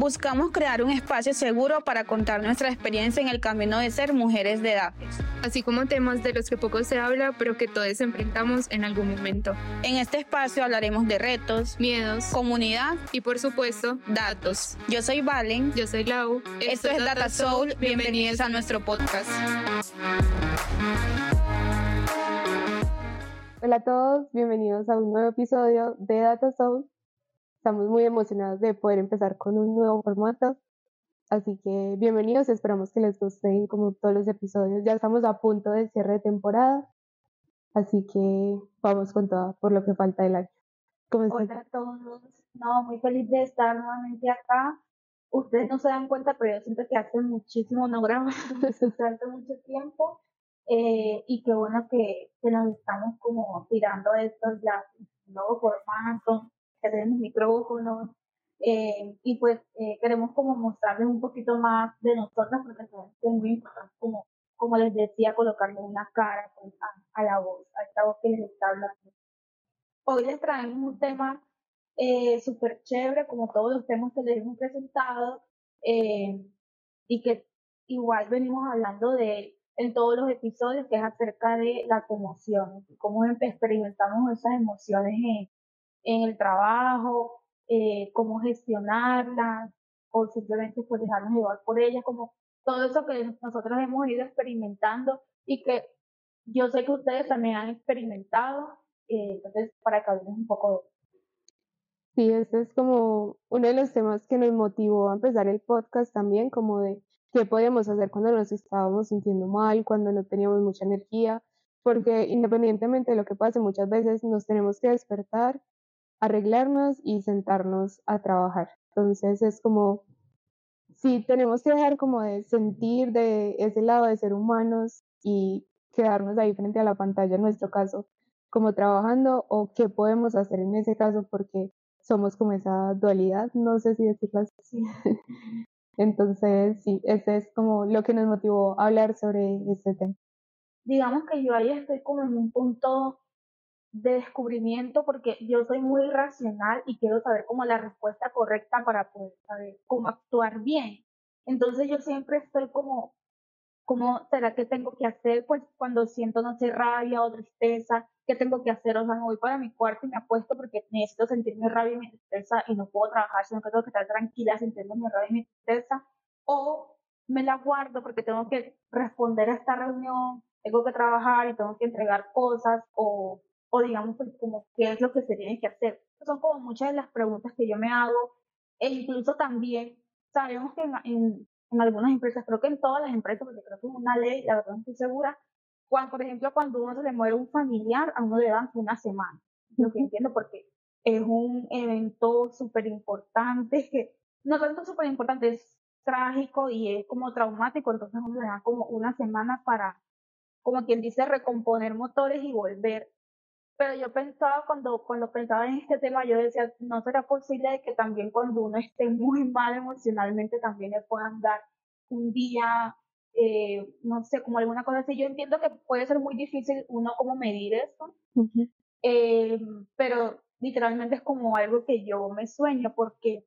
Buscamos crear un espacio seguro para contar nuestra experiencia en el camino de ser mujeres de edad. Así como temas de los que poco se habla, pero que todos enfrentamos en algún momento. En este espacio hablaremos de retos, miedos, comunidad y por supuesto, datos. Yo soy Valen. Yo soy Lau. Esto, es Data Soul. Bienvenidos a nuestro podcast. Hola a todos, bienvenidos a un nuevo episodio de Data Soul. Estamos muy emocionados de poder empezar con un nuevo formato. Así que bienvenidos, esperamos que les gusten como todos los episodios. Ya estamos a punto del cierre de temporada, así que vamos con todo por lo que falta del año. Hola a todos, no, muy feliz de estar nuevamente acá. Ustedes no se dan cuenta, pero yo siento que hace muchísimo no grabamos, hace mucho tiempo. Eh, y qué bueno que, que, nos estamos como tirando estos ya nuevo formato, que tenemos micrófonos, eh, y pues eh, queremos como mostrarles un poquito más de nosotras porque es muy importante como, como les decía, colocarle una cara pues, a, la voz, a esta voz que les está hablando. Hoy les traemos un tema eh, súper chévere, como todos los temas que les hemos presentado, eh, y que igual venimos hablando de en todos los episodios, que es acerca de las emociones, cómo experimentamos esas emociones en, en el trabajo, eh, cómo gestionarlas, o simplemente pues dejarnos llevar por ellas, como todo eso que nosotros hemos ido experimentando y que yo sé que ustedes también han experimentado, eh, entonces para que hablemos un poco Sí, este es como uno de los temas que nos motivó a empezar el podcast también, como de qué podíamos hacer cuando nos estábamos sintiendo mal, cuando no teníamos mucha energía, porque independientemente de lo que pase, muchas veces nos tenemos que despertar arreglarnos y sentarnos a trabajar. Entonces es como, si tenemos que dejar como de sentir de ese lado de ser humanos y quedarnos ahí frente a la pantalla en nuestro caso, como trabajando o qué podemos hacer en ese caso porque somos como esa dualidad, no sé si decirlo así. Entonces, sí, ese es como lo que nos motivó a hablar sobre este tema. Digamos que yo ahí estoy como en un punto de descubrimiento porque yo soy muy racional y quiero saber como la respuesta correcta para poder saber cómo actuar bien. Entonces yo siempre estoy como, ¿cómo será que tengo que hacer? Pues cuando siento, no sé, rabia o tristeza, ¿qué tengo que hacer? O sea, me voy para mi cuarto y me apuesto porque necesito sentirme rabia y mi tristeza y no puedo trabajar, sino que tengo que estar tranquila sintiendo mi rabia y mi tristeza. O me la guardo porque tengo que responder a esta reunión, tengo que trabajar y tengo que entregar cosas o o digamos pues como qué es lo que se tiene que hacer. Son como muchas de las preguntas que yo me hago e incluso también sabemos que en, en, algunas empresas, creo que en todas las empresas, porque creo que es una ley, la verdad no estoy segura, cuando, por ejemplo, cuando uno se le muere un familiar, a uno le dan una semana, lo que entiendo porque es un evento súper importante, que no tanto súper importante, es trágico y es como traumático, entonces uno le da como una semana para, como quien dice, recomponer motores y volver pero yo pensaba, cuando, cuando pensaba en este tema, yo decía, no será posible que también cuando uno esté muy mal emocionalmente, también le puedan dar un día, eh, no sé, como alguna cosa así. Yo entiendo que puede ser muy difícil uno como medir eso, eh, pero literalmente es como algo que yo me sueño porque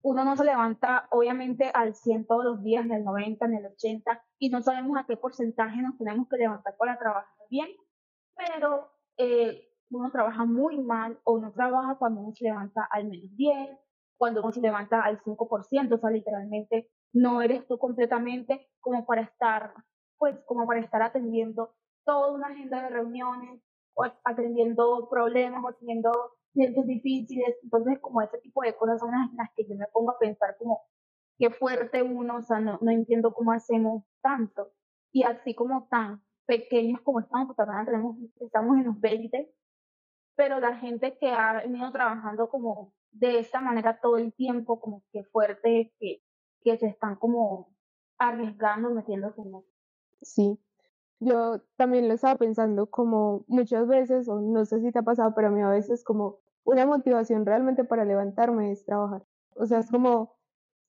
uno no se levanta obviamente al 100 todos los días, en el 90, en el 80, y no sabemos a qué porcentaje nos tenemos que levantar para trabajar bien, pero eh, uno trabaja muy mal o no trabaja cuando uno se levanta al menos 10, cuando uno se levanta al 5%, o sea, literalmente no eres tú completamente como para estar, pues, como para estar atendiendo toda una agenda de reuniones, o atendiendo problemas, o atendiendo clientes difíciles, entonces como ese tipo de cosas son las, que yo me pongo a pensar como qué fuerte uno, o sea, no, no entiendo cómo hacemos tanto, y así como tan pequeños como estamos, porque ahora tenemos, estamos en los 20, pero la gente que ha venido trabajando como de esta manera todo el tiempo, como que fuerte, que, que se están como arriesgando, metiéndose en eso. Sí, yo también lo estaba pensando como muchas veces, o no sé si te ha pasado, pero a mí a veces como una motivación realmente para levantarme es trabajar. O sea, es como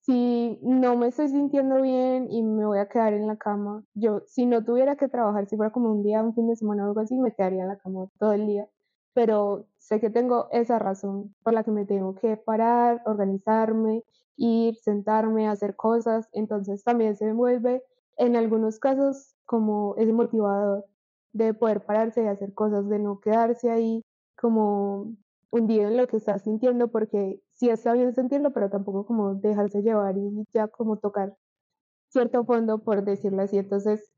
si no me estoy sintiendo bien y me voy a quedar en la cama, yo si no tuviera que trabajar, si fuera como un día, un fin de semana o algo así, me quedaría en la cama todo el día. Pero sé que tengo esa razón por la que me tengo que parar, organizarme, ir, sentarme, hacer cosas, entonces también se vuelve en algunos casos como ese motivador de poder pararse y hacer cosas, de no quedarse ahí como hundido en lo que estás sintiendo, porque sí está bien sentirlo, pero tampoco como dejarse llevar y ya como tocar cierto fondo, por decirlo así. Entonces,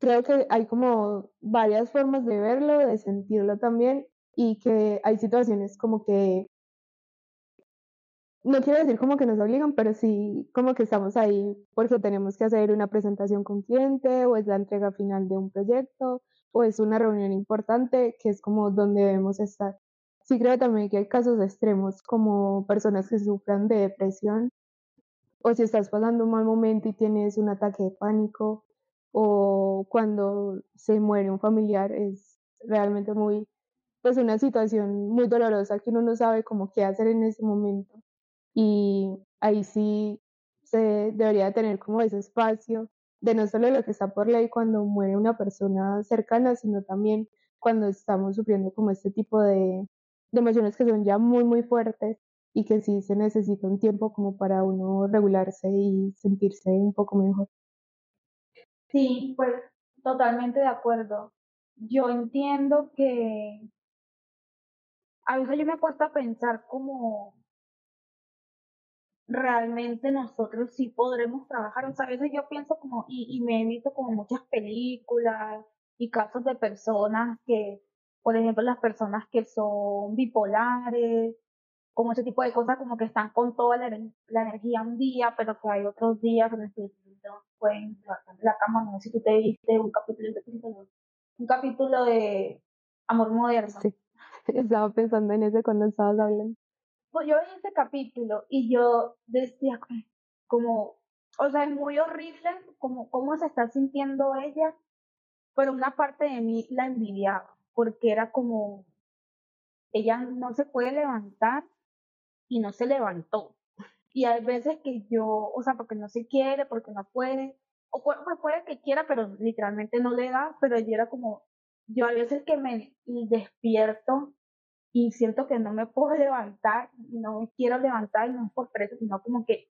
creo que hay como varias formas de verlo, de sentirlo también, y que hay situaciones como que, no quiero decir como que nos obligan, pero sí como que estamos ahí porque tenemos que hacer una presentación con cliente o es la entrega final de un proyecto o es una reunión importante que es como donde debemos estar. Sí creo también que hay casos extremos como personas que sufran de depresión o si estás pasando un mal momento y tienes un ataque de pánico o cuando se muere un familiar es realmente muy pues una situación muy dolorosa que uno no sabe cómo qué hacer en ese momento. Y ahí sí se debería tener como ese espacio de no solo lo que está por ley cuando muere una persona cercana, sino también cuando estamos sufriendo como este tipo de, de emociones que son ya muy, muy fuertes y que sí se necesita un tiempo como para uno regularse y sentirse un poco mejor. Sí, pues totalmente de acuerdo. Yo entiendo que a veces yo me he puesto a pensar como realmente nosotros sí podremos trabajar. O sea, a veces yo pienso como, y, y me he visto como muchas películas y casos de personas que, por ejemplo, las personas que son bipolares, como ese tipo de cosas, como que están con toda la, la energía un día, pero que hay otros días en los que no pueden levantar la cama. No sé si tú te viste un capítulo de, un capítulo de Amor Moderno. Sí, estaba pensando en ese cuando estabas hablando. Pues yo vi ese capítulo y yo decía como, o sea, es muy horrible como cómo se está sintiendo ella, pero una parte de mí la envidiaba, porque era como, ella no se puede levantar y no se levantó. Y hay veces que yo, o sea, porque no se quiere, porque no puede, o puede, que quiera, pero literalmente no le da, pero ella era como, yo a veces que me despierto y siento que no me puedo levantar, no me quiero levantar, no es por preso, sino como que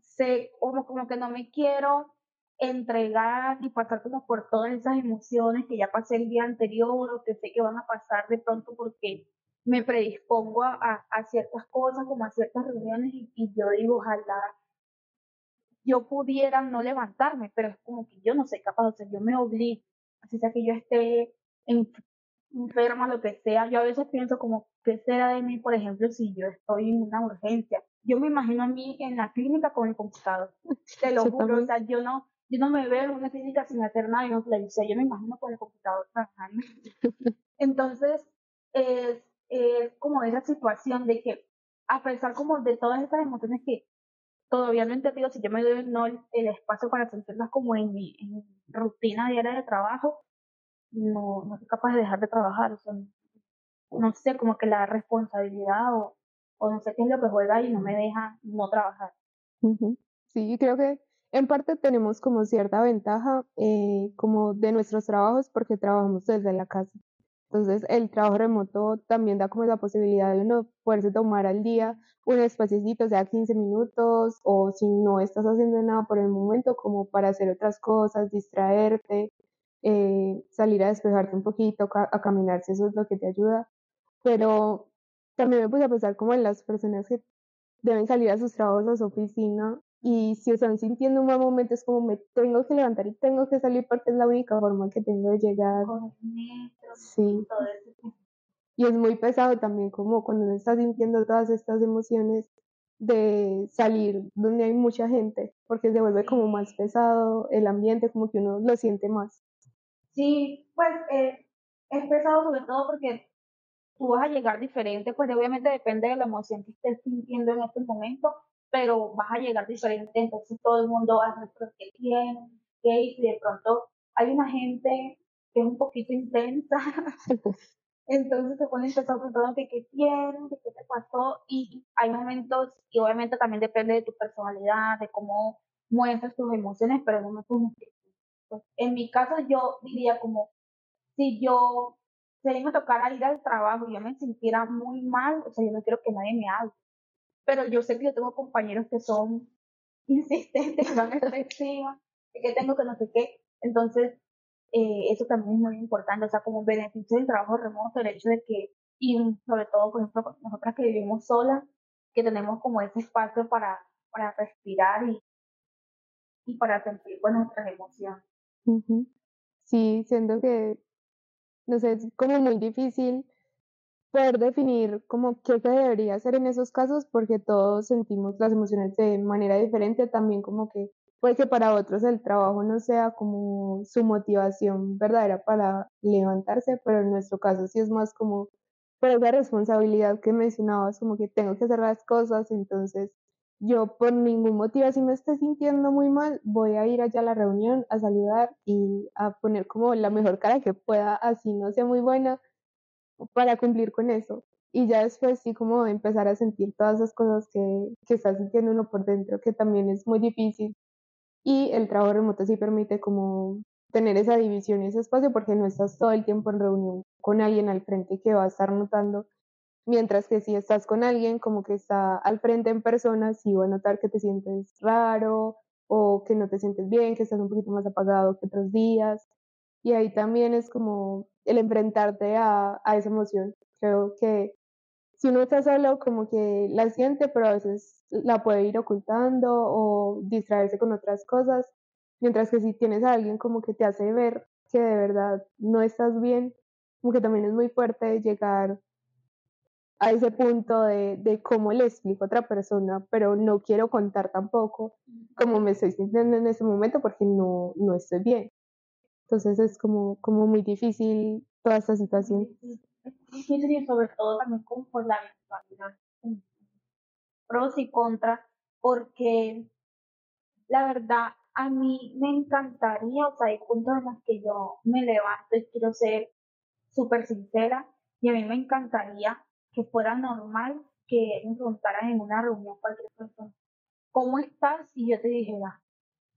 sé, como, como que no me quiero entregar y pasar como por todas esas emociones que ya pasé el día anterior o que sé que van a pasar de pronto porque me predispongo a, a, ciertas cosas, como a ciertas reuniones, y, yo digo, ojalá yo pudiera no levantarme, pero es como que yo no soy capaz, o sea, yo me obligo, así sea que yo esté enferma, lo que sea, yo a veces pienso como, ¿qué será de mí, por ejemplo, si yo estoy en una urgencia? Yo me imagino a mí en la clínica con el computador, te lo juro, o sea, yo no, yo no me veo en una clínica sin hacer nada en una yo me imagino con el computador trabajando. Entonces, es es como esa situación de que a pesar como de todas estas emociones que todavía no he entendido si yo me doy no el, espacio para sentirlas como en mi, rutina diaria de trabajo, no, no soy capaz de dejar de trabajar. O sea, no sé, como que la responsabilidad o, o no sé qué es lo que juega y no me deja no trabajar. Sí, creo que en parte tenemos como cierta ventaja eh, como de nuestros trabajos porque trabajamos desde la casa. Entonces, el trabajo remoto también da como esa posibilidad de uno poderse tomar al día un espacio, sea 15 minutos, o si no estás haciendo nada por el momento, como para hacer otras cosas, distraerte, eh, salir a despejarte un poquito, a caminar, si eso es lo que te ayuda. Pero también me puse a pensar como en las personas que deben salir a sus trabajos, a su oficina, y si están sintiendo un mal momento es como me tengo que levantar y tengo que salir porque es la única forma que tengo de llegar. sí. Y es muy pesado también como cuando uno está sintiendo todas estas emociones de salir donde hay mucha gente, porque se vuelve como más pesado el ambiente, como que uno lo siente más. Sí, pues eh, es pesado sobre todo porque tú vas a llegar diferente, pues obviamente depende de la emoción que estés sintiendo en este momento, pero vas a llegar diferente, entonces todo el mundo va a decir, ¿qué tiene? ¿Qué? Y de pronto hay una gente que es un poquito intensa, entonces se pone empezar preguntando qué tienen, qué te pasó, y hay momentos, y obviamente también depende de tu personalidad, de cómo muestras tus emociones, pero no me pues, en mi caso yo diría como, si yo si a me tocara ir al trabajo y yo me sintiera muy mal, o sea, yo no quiero que nadie me hable. Pero yo sé que yo tengo compañeros que son insistentes, que van encima, que tengo que no sé qué. Entonces, eh, eso también es muy importante, o sea, como beneficio del trabajo remoto, el hecho de que, y sobre todo, por ejemplo, nosotras que vivimos solas, que tenemos como ese espacio para, para respirar y, y para sentir con nuestras emociones. Sí, siento que, no sé, es como muy difícil poder definir como qué se debería hacer en esos casos porque todos sentimos las emociones de manera diferente, también como que puede que para otros el trabajo no sea como su motivación verdadera para levantarse, pero en nuestro caso sí es más como por esa responsabilidad que mencionabas, como que tengo que hacer las cosas, entonces yo por ningún motivo, si me estoy sintiendo muy mal, voy a ir allá a la reunión a saludar y a poner como la mejor cara que pueda, así no sea muy buena, para cumplir con eso. Y ya después sí como empezar a sentir todas esas cosas que, que está sintiendo uno por dentro, que también es muy difícil. Y el trabajo remoto sí permite como tener esa división y ese espacio porque no estás todo el tiempo en reunión con alguien al frente que va a estar notando Mientras que si estás con alguien como que está al frente en persona, sí va a notar que te sientes raro o que no te sientes bien, que estás un poquito más apagado que otros días. Y ahí también es como el enfrentarte a, a esa emoción. Creo que si uno está solo, como que la siente, pero a veces la puede ir ocultando o distraerse con otras cosas. Mientras que si tienes a alguien como que te hace ver que de verdad no estás bien, como que también es muy fuerte llegar a ese punto de, de, cómo le explico a otra persona, pero no quiero contar tampoco cómo me estoy sintiendo en ese momento porque no, no estoy bien. Entonces es como, como muy difícil toda esta situación. Y sobre todo también como por la virtualidad. Pros y contras, porque la verdad a mí me encantaría, o sea, hay puntos en los que yo me levanto y quiero ser súper sincera, y a mí me encantaría que fuera normal que me preguntaran en una reunión cualquier persona, ¿cómo estás? Y yo te dijera,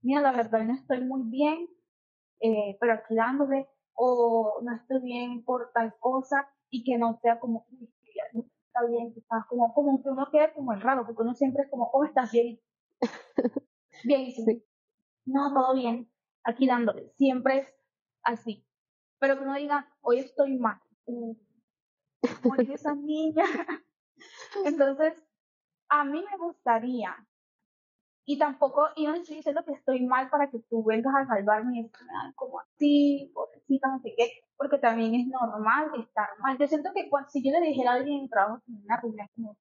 mira, la verdad no estoy muy bien, eh, pero aquí dándole, o no estoy bien por tal cosa, y que no sea como, está bien, estás como, como que uno quede como el raro, porque uno siempre es como, ¿cómo estás? Bien. bien, sí. No, todo bien, aquí dándole, siempre es así. Pero que uno diga, hoy estoy mal, morir esa niña. Entonces, a mí me gustaría, y tampoco, y no estoy diciendo que estoy mal para que tú vengas a salvarme y como así, pobrecita, no sé qué, porque también es normal estar mal. Yo siento que si yo le dijera a alguien en trabajo en una reunión como,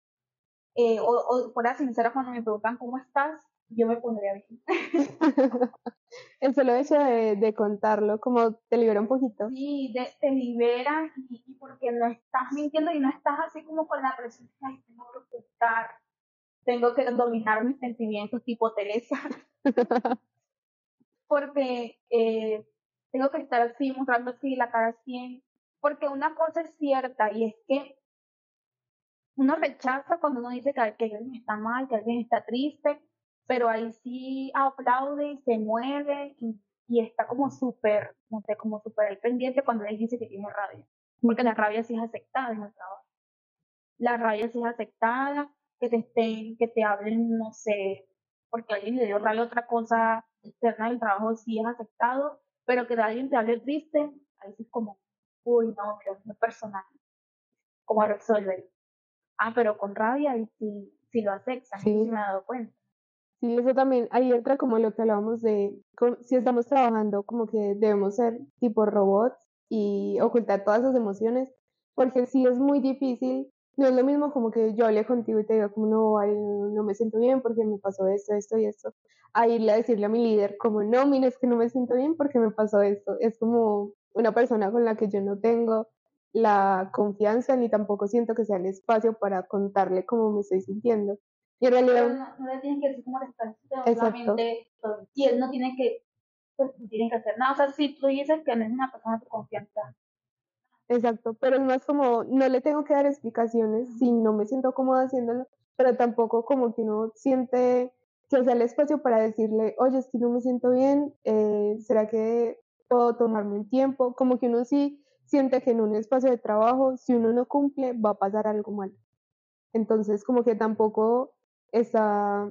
eh, o, o fuera sincera cuando me preguntan cómo estás, yo me pondría bien. El solo hecho de, de, contarlo, como te libera un poquito. Sí, te libera y, porque no estás mintiendo y no estás así como con la presión de tengo que ocultar, tengo que dominar mis sentimientos tipo Teresa. porque eh, tengo que estar así, mostrando así la cara así. Porque una cosa es cierta y es que uno rechaza cuando uno dice que, que alguien está mal, que alguien está triste, pero ahí sí aplaude y se mueve y, y está como súper, no sé, como súper pendiente cuando él dice que tiene rabia. Porque la rabia sí es aceptada en el trabajo. La rabia sí es aceptada, que te estén, que te hablen, no sé, porque alguien le dio a otra cosa externa del trabajo sí es aceptado, pero que alguien te hable triste, ahí sí es como, uy, no, pero es personal. ¿Cómo resuelve? Ah, pero con rabia ahí sí, sí lo aceptan, sí. sí me he dado cuenta. Sí, eso también, ahí entra como lo que hablábamos de, si estamos trabajando como que debemos ser tipo robots y ocultar todas esas emociones, porque sí es muy difícil, no es lo mismo como que yo hable contigo y te diga como no, no me siento bien porque me pasó esto, esto y esto, a irle a decirle a mi líder como no, mira, es que no me siento bien porque me pasó esto, es como una persona con la que yo no tengo la confianza ni tampoco siento que sea el espacio para contarle cómo me estoy sintiendo. Y en realidad... No, no, le tienen que decir cómo le solamente y él no tiene que, pues, no tiene que hacer nada. O sea, si tú dices que no es una persona de confianza. Exacto, pero es más como, no le tengo que dar explicaciones si no me siento cómoda haciéndolo, pero tampoco como que uno siente que sea el espacio para decirle, oye, es que no me siento bien, eh, ¿será que puedo tomarme un tiempo? Como que uno sí siente que en un espacio de trabajo, si uno no cumple, va a pasar algo mal. Entonces, como que tampoco está,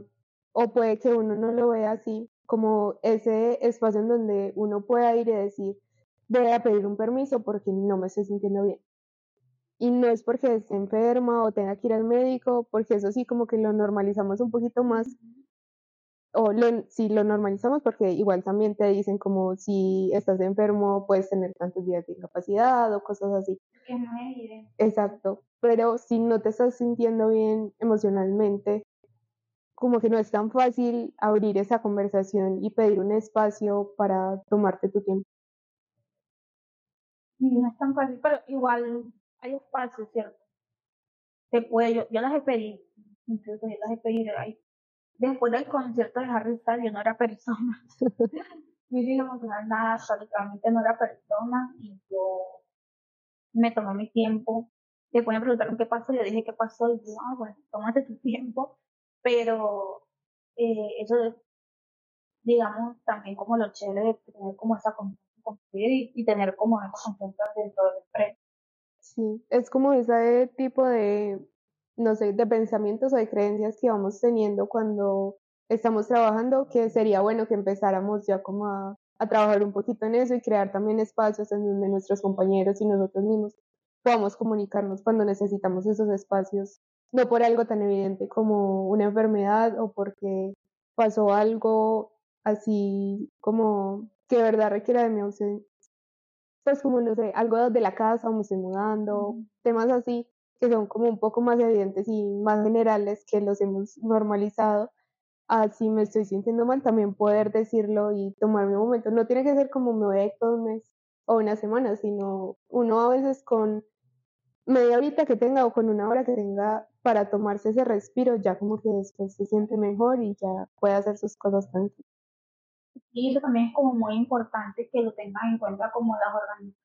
o puede que uno no lo vea así, como ese espacio en donde uno pueda ir y decir, voy a pedir un permiso porque no me estoy sintiendo bien. Y no es porque esté enferma o tenga que ir al médico, porque eso sí como que lo normalizamos un poquito más. O lo, si lo normalizamos porque igual también te dicen como si estás enfermo puedes tener tantos días de incapacidad o cosas así. Que no evidente. Exacto. Pero si no te estás sintiendo bien emocionalmente, como que no es tan fácil abrir esa conversación y pedir un espacio para tomarte tu tiempo. Sí, no es tan fácil, pero igual hay espacios, ¿cierto? Se puede, yo, yo las he pedido, incluso yo las he pedido. Ahí. Después del concierto de Harry Styles, yo no era persona. Física, emocional, nada, prácticamente no era persona y yo me tomé mi tiempo. Después me preguntaron qué pasó, yo dije qué pasó y yo, ah, bueno, tómate tu tiempo, pero eh, eso es, digamos, también como lo chévere de tener como esa confianza y, y tener como esa confianza dentro del empresa. Sí, es como ese tipo de, no sé, de pensamientos o de creencias que vamos teniendo cuando estamos trabajando, que sería bueno que empezáramos ya como a, a trabajar un poquito en eso y crear también espacios en donde nuestros compañeros y nosotros mismos podamos comunicarnos cuando necesitamos esos espacios, no por algo tan evidente como una enfermedad o porque pasó algo así como que de verdad requiera de mi ausencia. Pues como, no sé, algo de la casa o me estoy mudando, temas así que son como un poco más evidentes y más generales que los hemos normalizado. Así me estoy sintiendo mal, también poder decirlo y tomarme un momento. No tiene que ser como me voy a ir todo un mes o una semana, sino uno a veces con media horita que tenga o con una hora que tenga para tomarse ese respiro, ya como que después se siente mejor y ya puede hacer sus cosas tranquilas. Y eso también es como muy importante que lo tengan en cuenta como las organizaciones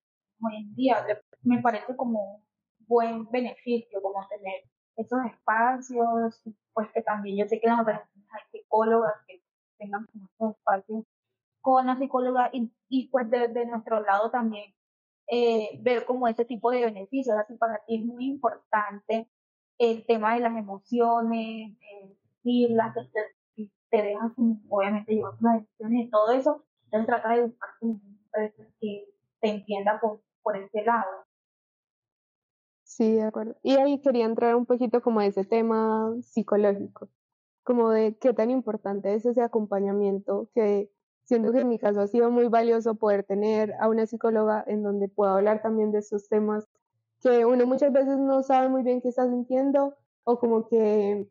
hoy en día. Me parece como un buen beneficio, como tener esos espacios, pues que también yo sé que las organizaciones hay psicólogas que tengan como esos espacios con la psicóloga y, pues de, de nuestro lado también eh, ver como ese tipo de beneficios. Así para ti es muy importante el tema de las emociones, eh, te dejas obviamente llevar las decisiones y todo eso, entonces trata de buscar que te entienda por, por ese lado. Sí, de acuerdo. Y ahí quería entrar un poquito como a ese tema psicológico, como de qué tan importante es ese acompañamiento que siento que en mi caso ha sido muy valioso poder tener a una psicóloga en donde pueda hablar también de esos temas que uno muchas veces no sabe muy bien qué está sintiendo o como que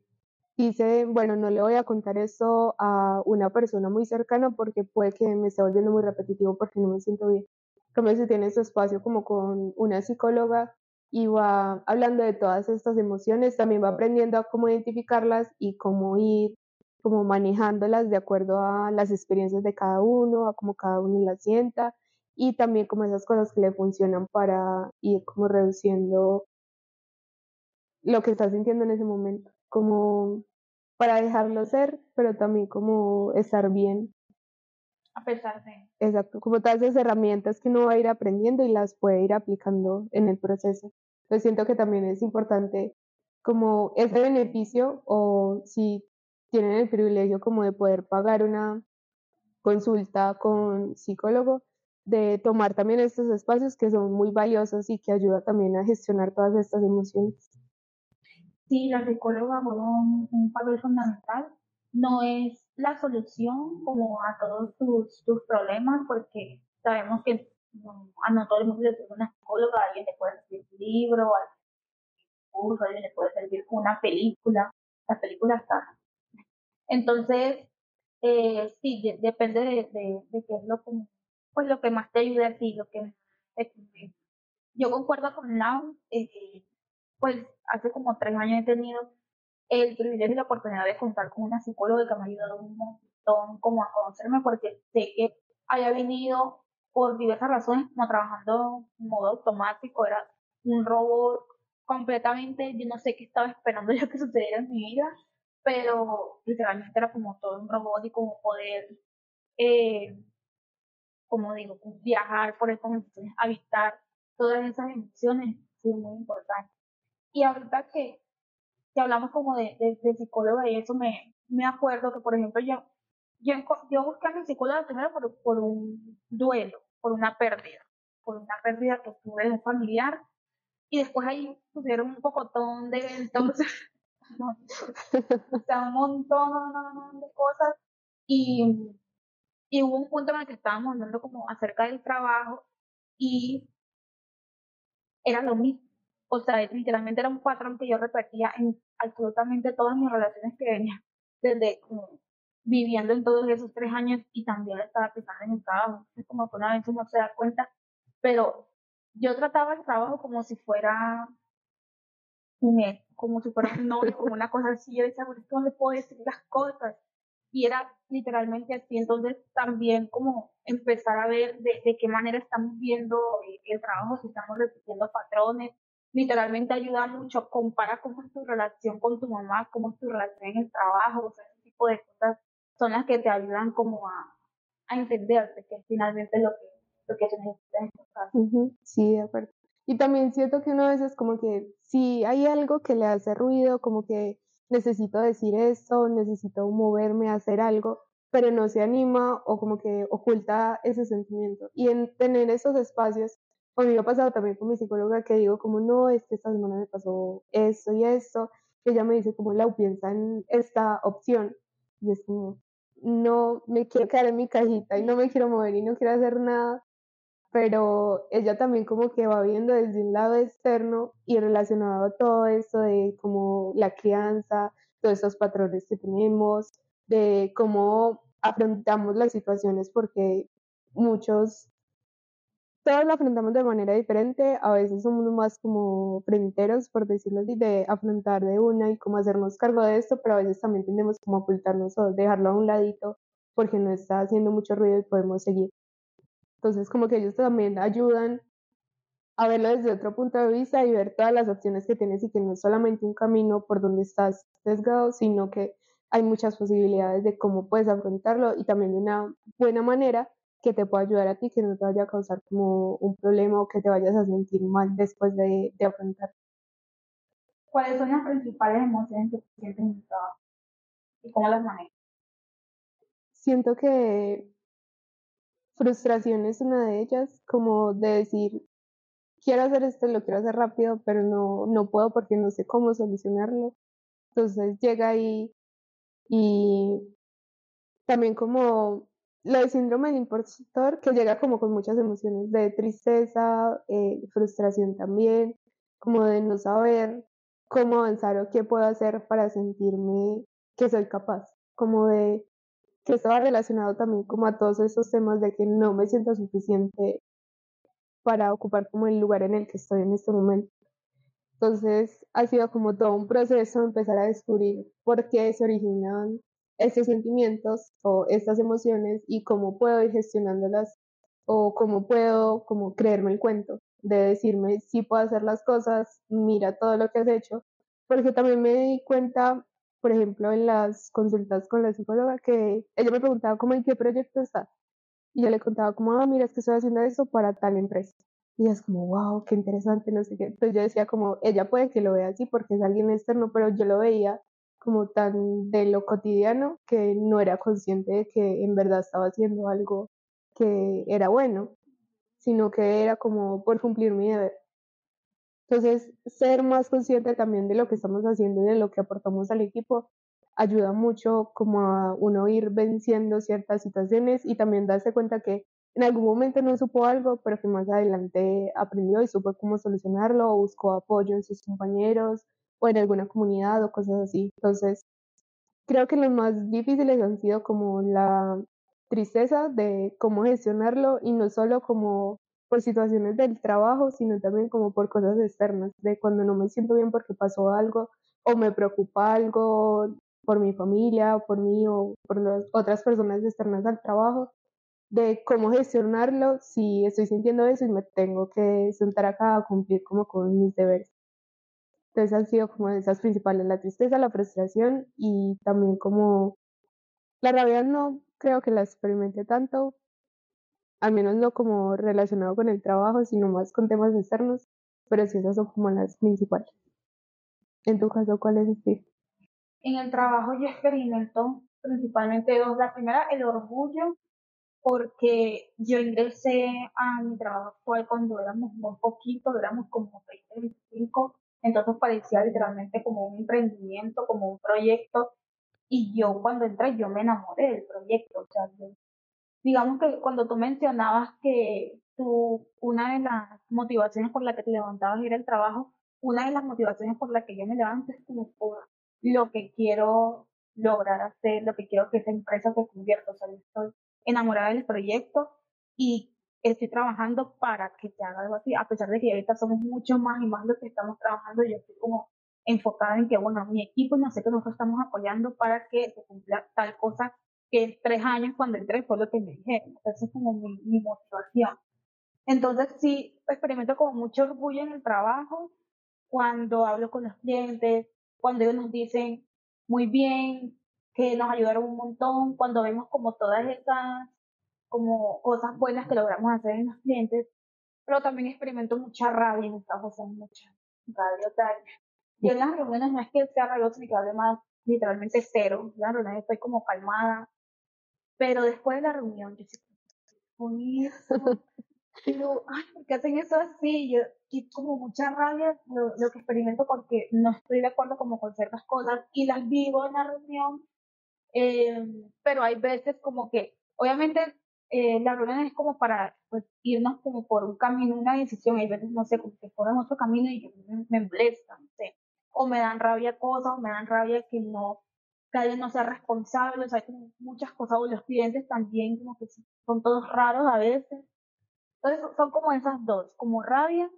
dice, bueno, no le voy a contar esto a una persona muy cercana porque puede que me esté volviendo muy repetitivo porque no me siento bien. Como si tiene su espacio como con una psicóloga y va hablando de todas estas emociones, también va aprendiendo a cómo identificarlas y cómo ir como manejándolas de acuerdo a las experiencias de cada uno, a cómo cada uno las sienta y también como esas cosas que le funcionan para ir como reduciendo lo que está sintiendo en ese momento como para dejarlo ser, pero también como estar bien. A pesar de. Exacto, como todas esas herramientas que uno va a ir aprendiendo y las puede ir aplicando en el proceso. Yo siento que también es importante como ese beneficio o si tienen el privilegio como de poder pagar una consulta con psicólogo, de tomar también estos espacios que son muy valiosos y que ayuda también a gestionar todas estas emociones. Sí, la psicóloga juega un, un, papel fundamental. No es la solución como a todos tus, tus problemas, porque sabemos que a no todo el mundo le sirve una psicóloga, a alguien le puede servir un libro, a un alguien le puede servir una película. La película está. Entonces, eh, sí, depende de, de, qué es lo que, pues lo que más te ayude a ti, lo que Yo concuerdo con Lau, eh, pues hace como tres años he tenido el privilegio y la oportunidad de contar con una psicóloga que me ha ayudado un montón como a conocerme porque sé que haya venido por diversas razones como trabajando en modo automático, era un robot completamente, yo no sé qué estaba esperando yo que sucediera en mi vida, pero literalmente era como todo un robot y como poder, eh, como digo, viajar por estas instituciones, habitar todas esas emociones son muy importantes. Y ahorita que, que hablamos como de, de, psicóloga y eso, me, me acuerdo que, por ejemplo, yo, yo, yo busqué a mi psicóloga primero por, por un duelo, por una pérdida, por una pérdida que tuve de familiar, y después ahí pusieron un pocotón de eventos, o sea, un montón, un montón de cosas, y, y hubo un punto en el que estábamos hablando como acerca del trabajo, y era lo mismo. O sea, literalmente era un patrón que yo repetía en absolutamente todas mis relaciones que venía desde como viviendo en todos esos tres años y también estaba aplicando en el trabajo. Es como que una vez uno se da cuenta, pero yo trataba el trabajo como si fuera un como si fuera un novio, como una cosa así. Yo decía, bueno, no le puedo decir las cosas. Y era literalmente así. Entonces también como empezar a ver de, de qué manera estamos viendo el trabajo, si estamos repitiendo patrones. Literalmente ayuda mucho. Compara cómo es tu relación con tu mamá, cómo es tu relación en el trabajo. O sea, ese tipo de cosas son las que te ayudan como a, a entenderte, que finalmente lo que, lo que se necesita en estos casos. Sí, de acuerdo. Y también siento que una vez es como que si hay algo que le hace ruido, como que necesito decir esto, necesito moverme a hacer algo, pero no se anima o como que oculta ese sentimiento. Y en tener esos espacios, a mí me ha pasado también con mi psicóloga que digo como, no, es que esta semana me pasó esto y esto, que ella me dice como, la piensa en esta opción. Y es como, no me quiero quedar en mi cajita y no me quiero mover y no quiero hacer nada, pero ella también como que va viendo desde un lado externo y relacionado a todo eso de como la crianza, todos esos patrones que tenemos, de cómo afrontamos las situaciones porque muchos, todos lo afrontamos de manera diferente, a veces somos más como fronteros, por decirlo así, de afrontar de una y cómo hacernos cargo de esto, pero a veces también tendemos como ocultarnos o dejarlo a un ladito porque no está haciendo mucho ruido y podemos seguir. Entonces, como que ellos también ayudan a verlo desde otro punto de vista y ver todas las opciones que tienes y que no es solamente un camino por donde estás sesgado, sino que hay muchas posibilidades de cómo puedes afrontarlo y también de una buena manera que te pueda ayudar a ti, que no te vaya a causar como un problema o que te vayas a sentir mal después de, de afrontar. ¿Cuáles son las principales emociones que sientes en el trabajo y cómo las manejas? Siento que frustración es una de ellas, como de decir, quiero hacer esto, lo quiero hacer rápido, pero no, no puedo porque no sé cómo solucionarlo. Entonces llega ahí y también como lo del síndrome del impostor, que llega como con muchas emociones de tristeza, eh, frustración también, como de no saber cómo avanzar o qué puedo hacer para sentirme que soy capaz, como de que estaba relacionado también como a todos esos temas de que no me siento suficiente para ocupar como el lugar en el que estoy en este momento. Entonces ha sido como todo un proceso empezar a descubrir por qué se originan estos sentimientos o estas emociones y cómo puedo ir gestionándolas o cómo puedo como creerme el cuento de decirme si puedo hacer las cosas, mira todo lo que has hecho, porque también me di cuenta, por ejemplo, en las consultas con la psicóloga que ella me preguntaba cómo en qué proyecto está y yo le contaba como, ah, mira, es que estoy haciendo esto para tal empresa. Y es como, wow, qué interesante, no sé qué. Entonces yo decía como, ella puede que lo vea así porque es alguien externo, pero yo lo veía como tan de lo cotidiano que no era consciente de que en verdad estaba haciendo algo que era bueno, sino que era como por cumplir mi deber. Entonces, ser más consciente también de lo que estamos haciendo y de lo que aportamos al equipo ayuda mucho como a uno ir venciendo ciertas situaciones y también darse cuenta que en algún momento no supo algo, pero que más adelante aprendió y supo cómo solucionarlo buscó apoyo en sus compañeros o en alguna comunidad o cosas así. Entonces, creo que los más difíciles han sido como la tristeza de cómo gestionarlo y no solo como por situaciones del trabajo, sino también como por cosas externas, de cuando no me siento bien porque pasó algo o me preocupa algo por mi familia, por mí o por las otras personas externas al trabajo, de cómo gestionarlo si estoy sintiendo eso y me tengo que sentar acá a cumplir como con mis deberes. Entonces han sido como esas principales, la tristeza, la frustración y también como la rabia no creo que la experimente tanto, al menos no como relacionado con el trabajo, sino más con temas externos, pero sí esas son como las principales. En tu caso, ¿cuál es este? En el trabajo yo experimento principalmente dos. La primera, el orgullo, porque yo ingresé a mi trabajo actual cuando éramos muy poquitos, éramos como 20, 25, entonces parecía literalmente como un emprendimiento, como un proyecto, y yo cuando entré yo me enamoré del proyecto, o sea, digamos que cuando tú mencionabas que tú, una de las motivaciones por la que te levantabas era el trabajo, una de las motivaciones por la que yo me levanto es como por lo que quiero lograr hacer, lo que quiero que esa empresa se convierta, o sea, yo estoy enamorada del proyecto y estoy trabajando para que se haga algo así, a pesar de que ahorita somos mucho más y más los que estamos trabajando, yo estoy como enfocada en que, bueno, mi equipo no sé que nosotros estamos apoyando para que se cumpla tal cosa que en tres años cuando entré fue lo que me dijeron. Esa es como mi, mi motivación. Entonces sí, experimento como mucho orgullo en el trabajo cuando hablo con los clientes, cuando ellos nos dicen muy bien, que nos ayudaron un montón, cuando vemos como todas estas como cosas buenas que logramos hacer en los clientes, pero también experimento mucha rabia en o sea, mucha rabia. tal. yo en las reuniones no es que sea rabioso ni que hable más, literalmente cero. En las reuniones estoy como calmada, pero después de la reunión yo sí, pero, ay, ¿por qué hacen eso así? Yo, y como mucha rabia lo, lo, que experimento porque no estoy de acuerdo como con ciertas cosas y las vivo en la reunión, eh, pero hay veces como que, obviamente, eh, la reunión es como para pues, irnos como por un camino, una decisión, hay veces, no sé, como que en otro camino y me, me molesta, no sé, o me dan rabia cosas, o me dan rabia que no, que alguien no sea responsable, o sea, hay muchas cosas, o los clientes también como que son todos raros a veces, entonces son como esas dos, como rabia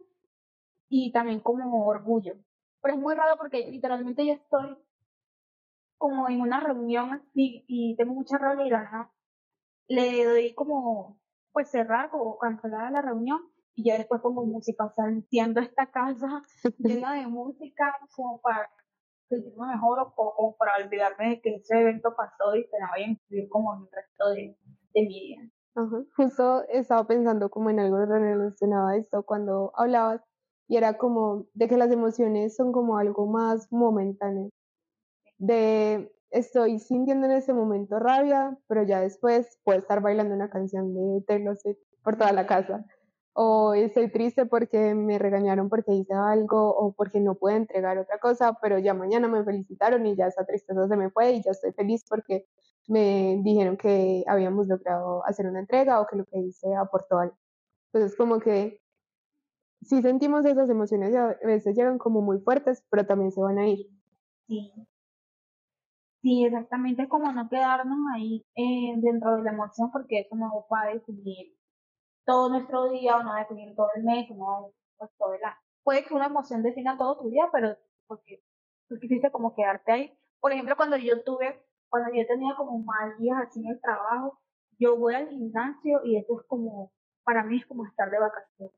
y también como orgullo. Pero es muy raro porque literalmente yo estoy como en una reunión y tengo mucha rabia le doy como pues cerrar o cancelar la reunión y ya después pongo música, o sea, entiendo esta casa llena de música como para sentirme mejor o como para olvidarme de que ese evento pasó y que me vaya a influir como en el resto de, de mi vida. Justo estaba pensando como en algo relacionado a esto cuando hablabas y era como de que las emociones son como algo más momentáneo. De estoy sintiendo en ese momento rabia, pero ya después puedo estar bailando una canción de Taylor Swift por toda la casa. O estoy triste porque me regañaron porque hice algo o porque no pude entregar otra cosa, pero ya mañana me felicitaron y ya esa tristeza se me fue y ya estoy feliz porque me dijeron que habíamos logrado hacer una entrega o que lo que hice aportó algo. Entonces, como que sí sentimos esas emociones a veces llegan como muy fuertes, pero también se van a ir. Sí. Sí, exactamente, como no quedarnos ahí eh, dentro de la emoción, porque eso no va a definir todo nuestro día, o no va a definir todo el mes, o no pues, todo el año. Puede que una emoción defina todo tu día, pero porque tú quisiste como quedarte ahí. Por ejemplo, cuando yo tuve cuando yo tenía como mal días así en el trabajo, yo voy al gimnasio y eso es como, para mí es como estar de vacaciones.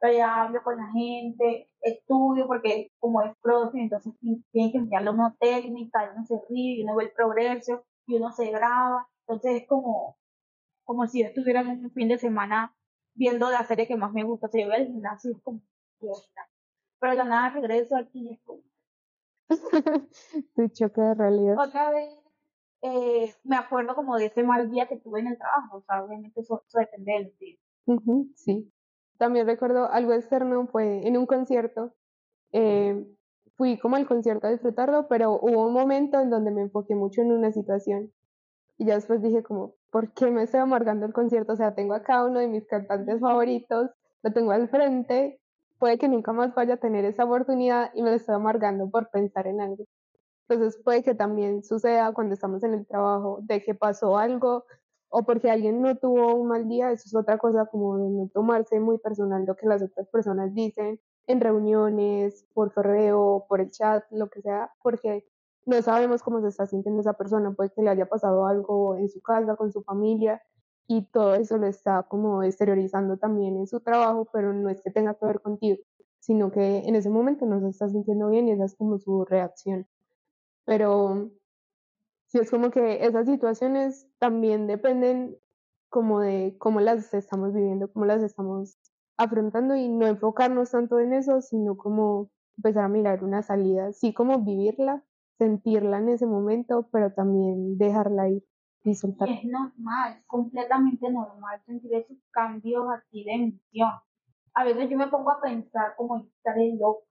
Pero ya hablo con la gente, estudio, porque como es próximo, entonces tienen que enviarle una técnica, y uno se ríe, y uno ve el progreso, y uno se graba. Entonces es como, como si yo estuviera en un fin de semana viendo la serie que más me gusta. O sea, yo voy al gimnasio y es como, pero de nada regreso aquí y es como, tu choque de realidad. Otra vez, eh, me acuerdo como de ese mal día que tuve en el trabajo, o sea, obviamente eso, depende del día. sí. También recuerdo algo externo, fue en un concierto. Eh, fui como al concierto a disfrutarlo, pero hubo un momento en donde me enfoqué mucho en una situación. Y ya después dije como, ¿por qué me estoy amargando el concierto? O sea, tengo acá uno de mis cantantes favoritos, lo tengo al frente puede que nunca más vaya a tener esa oportunidad y me lo estoy amargando por pensar en algo. Entonces puede que también suceda cuando estamos en el trabajo de que pasó algo o porque alguien no tuvo un mal día, eso es otra cosa como de no tomarse muy personal lo que las otras personas dicen en reuniones, por correo, por el chat, lo que sea, porque no sabemos cómo se está sintiendo esa persona, puede que le haya pasado algo en su casa, con su familia, y todo eso lo está como exteriorizando también en su trabajo, pero no es que tenga que ver contigo, sino que en ese momento no se está sintiendo bien y esa es como su reacción. Pero sí es como que esas situaciones también dependen como de cómo las estamos viviendo, cómo las estamos afrontando y no enfocarnos tanto en eso, sino como empezar a mirar una salida, sí como vivirla, sentirla en ese momento, pero también dejarla ir y soltar. Es normal, completamente normal sentir esos cambios así de emoción. A veces yo me pongo a pensar como estaré loca.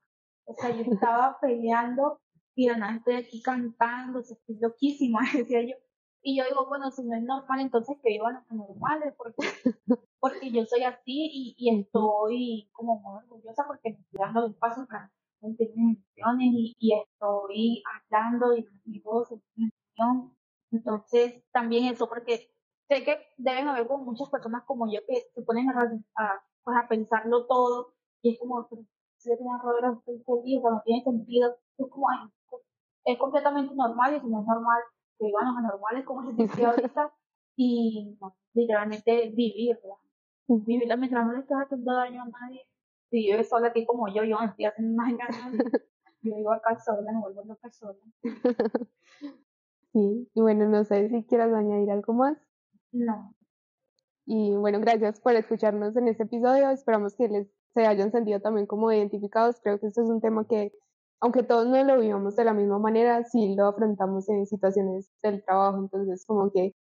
O sea, yo estaba peleando y de nada estoy aquí cantando, estoy loquísima, decía yo. Y yo digo, bueno, si no es normal, entonces que vivan los normales, porque, porque yo soy así y, y estoy como muy orgullosa porque me estoy dando el paso para sentir mis emociones y, y estoy hablando y mi voz mi emoción. Entonces, también eso, porque sé que deben haber como muchas personas como yo que se ponen a, a, pues a pensarlo todo y es como, si tengo errores, estoy feliz, no tiene sentido, es como, es completamente normal y si no es normal, que vivan los anormales como se dice ahorita y literalmente vivirla. Vivirla mientras no le estás haciendo daño a nadie. Si vives sola aquí como yo, yo me estoy haciendo más daño. Yo vivo acá sola, me vuelvo loca sola. Sí, y bueno, no sé si quieras añadir algo más. No. Y bueno, gracias por escucharnos en este episodio. Esperamos que les se hayan sentido también como identificados. Creo que este es un tema que aunque todos no lo vivamos de la misma manera, sí lo afrontamos en situaciones del trabajo, entonces como que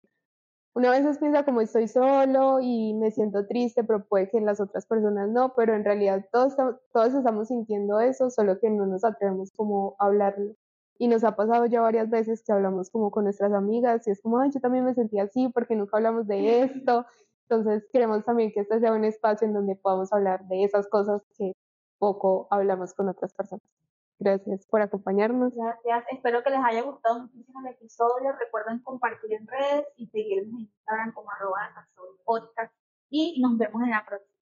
una vez piensa como estoy solo y me siento triste, pero puede que las otras personas no, pero en realidad todos, todos estamos sintiendo eso, solo que no nos atrevemos como a hablarlo. Y nos ha pasado ya varias veces que hablamos como con nuestras amigas y es como, ay, yo también me sentí así porque nunca hablamos de esto. Entonces queremos también que este sea un espacio en donde podamos hablar de esas cosas que poco hablamos con otras personas. Gracias por acompañarnos. Gracias. Espero que les haya gustado muchísimo el episodio. Recuerden compartir en redes y seguirnos en Instagram como arroba podcast. Y nos vemos en la próxima.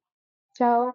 Chao.